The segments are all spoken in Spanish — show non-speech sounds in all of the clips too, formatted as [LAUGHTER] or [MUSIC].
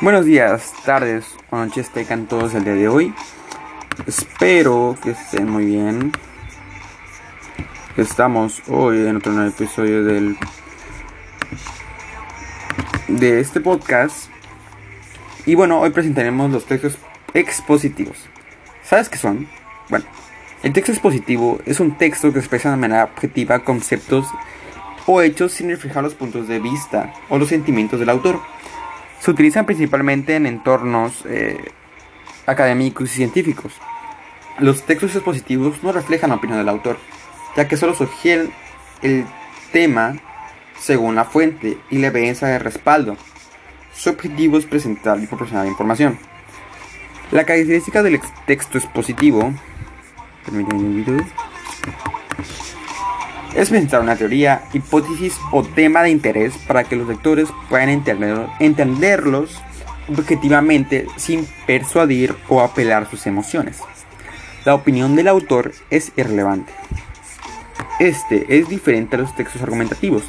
Buenos días, tardes o noches tengan todos el día de hoy. Espero que estén muy bien. Estamos hoy en otro nuevo episodio del de este podcast. Y bueno, hoy presentaremos los textos expositivos. ¿Sabes qué son? Bueno, el texto expositivo es un texto que expresa de manera objetiva conceptos o hechos sin reflejar los puntos de vista o los sentimientos del autor se utilizan principalmente en entornos eh, académicos y científicos. Los textos expositivos no reflejan la opinión del autor, ya que solo sugieren el tema según la fuente y la evidencia de respaldo. Su objetivo es presentar y proporcionar información. La característica del texto expositivo es presentar una teoría, hipótesis o tema de interés para que los lectores puedan entenderlos objetivamente sin persuadir o apelar sus emociones. La opinión del autor es irrelevante. Este es diferente a los textos argumentativos,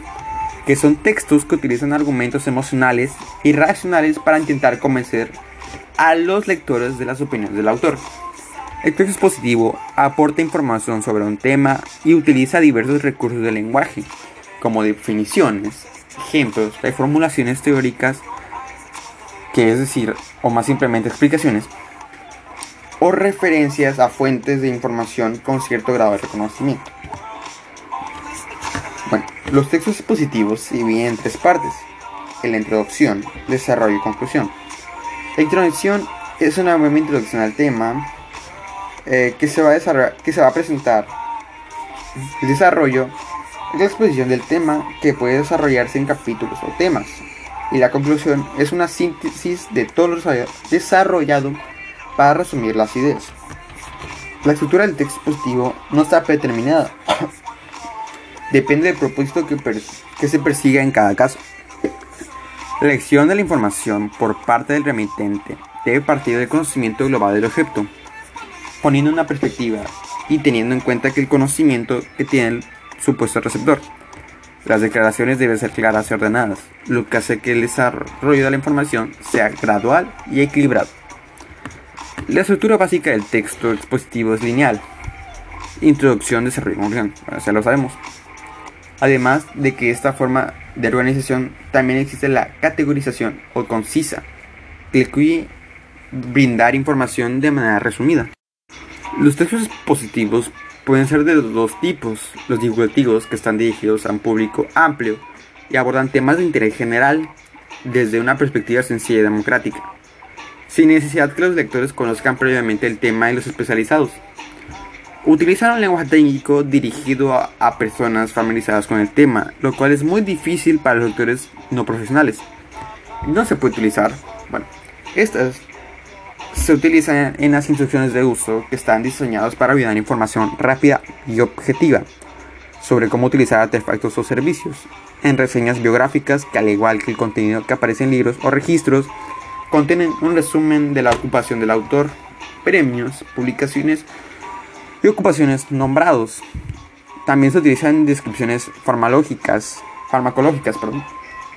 que son textos que utilizan argumentos emocionales y racionales para intentar convencer a los lectores de las opiniones del autor. El texto expositivo aporta información sobre un tema y utiliza diversos recursos del lenguaje, como definiciones, ejemplos, reformulaciones teóricas, que es decir, o más simplemente explicaciones, o referencias a fuentes de información con cierto grado de reconocimiento. Bueno, los textos expositivos se dividen en tres partes, en la introducción, desarrollo y conclusión. La introducción es una breve introducción al tema, eh, que, se va a que se va a presentar. El desarrollo es la exposición del tema que puede desarrollarse en capítulos o temas. Y la conclusión es una síntesis de todo lo desarrollado para resumir las ideas. La estructura del texto expositivo no está predeterminada. [COUGHS] Depende del propósito que, que se persiga en cada caso. La elección de la información por parte del remitente debe partir del conocimiento global del objeto poniendo una perspectiva y teniendo en cuenta que el conocimiento que tiene el supuesto receptor. Las declaraciones deben ser claras y ordenadas, lo que hace que el desarrollo de la información sea gradual y equilibrado. La estructura básica del texto expositivo es lineal. Introducción, desarrollo y conclusión, ya lo sabemos. Además de que esta forma de organización también existe la categorización o concisa, que incluye brindar información de manera resumida. Los textos positivos pueden ser de dos tipos, los divulgativos que están dirigidos a un público amplio y abordan temas de interés general desde una perspectiva sencilla y democrática, sin necesidad que los lectores conozcan previamente el tema y los especializados. Utilizan un lenguaje técnico dirigido a, personas familiarizadas con el tema, lo cual es muy difícil para los lectores no profesionales. No se puede utilizar, bueno, estas se utilizan en las instrucciones de uso que están diseñadas para brindar información rápida y objetiva sobre cómo utilizar artefactos o servicios, en reseñas biográficas que al igual que el contenido que aparece en libros o registros, contienen un resumen de la ocupación del autor, premios, publicaciones y ocupaciones nombrados. También se utilizan descripciones farmacológicas, farmacológicas perdón,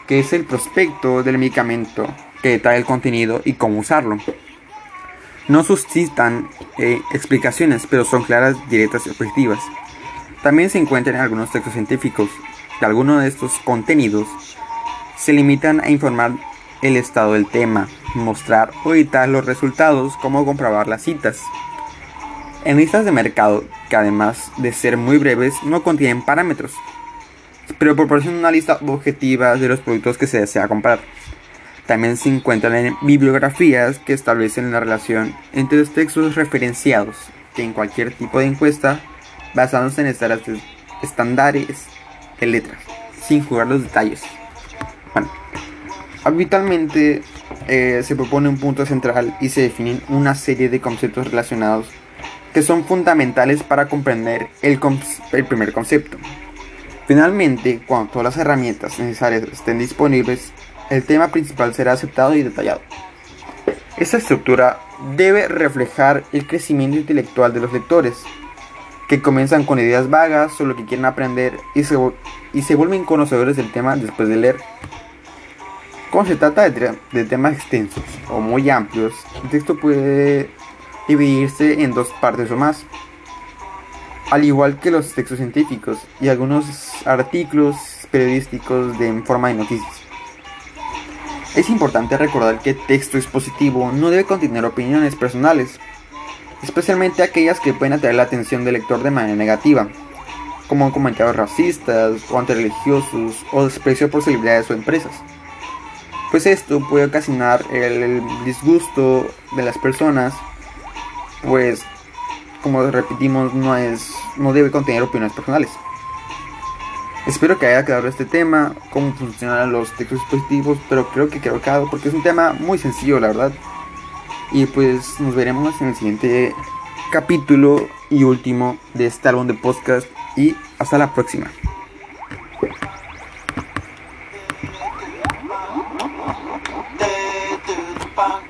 que es el prospecto del medicamento que detalla el contenido y cómo usarlo. No suscitan eh, explicaciones, pero son claras, directas y objetivas. También se encuentran en algunos textos científicos que algunos de estos contenidos se limitan a informar el estado del tema, mostrar o editar los resultados, como comprobar las citas. En listas de mercado, que además de ser muy breves, no contienen parámetros, pero proporcionan una lista objetiva de los productos que se desea comprar. También se encuentran en bibliografías que establecen la relación entre los textos referenciados, que en cualquier tipo de encuesta, basándose en estándares de letras, sin jugar los detalles. Bueno, habitualmente eh, se propone un punto central y se definen una serie de conceptos relacionados que son fundamentales para comprender el, el primer concepto. Finalmente, cuando todas las herramientas necesarias estén disponibles, el tema principal será aceptado y detallado. Esta estructura debe reflejar el crecimiento intelectual de los lectores, que comienzan con ideas vagas sobre lo que quieren aprender y se, y se vuelven conocedores del tema después de leer. Cuando se trata de, de, temas extensos o muy amplios, el texto puede dividirse en dos partes o más, al igual que los textos científicos y algunos artículos periodísticos de, en forma de noticias. Es importante recordar que texto expositivo no debe contener opiniones personales, especialmente aquellas que pueden atraer la atención del lector de manera negativa, como comentarios racistas o antirreligiosos o desprecio por celebridades o empresas. Pues esto puede ocasionar el disgusto de las personas, pues como repetimos no es no debe contener opiniones personales. Espero que haya quedado este tema, cómo funcionan los textos expositivos, pero creo que quedó claro porque es un tema muy sencillo, la verdad. Y pues nos veremos en el siguiente capítulo y último de este álbum de podcast. Y hasta la próxima.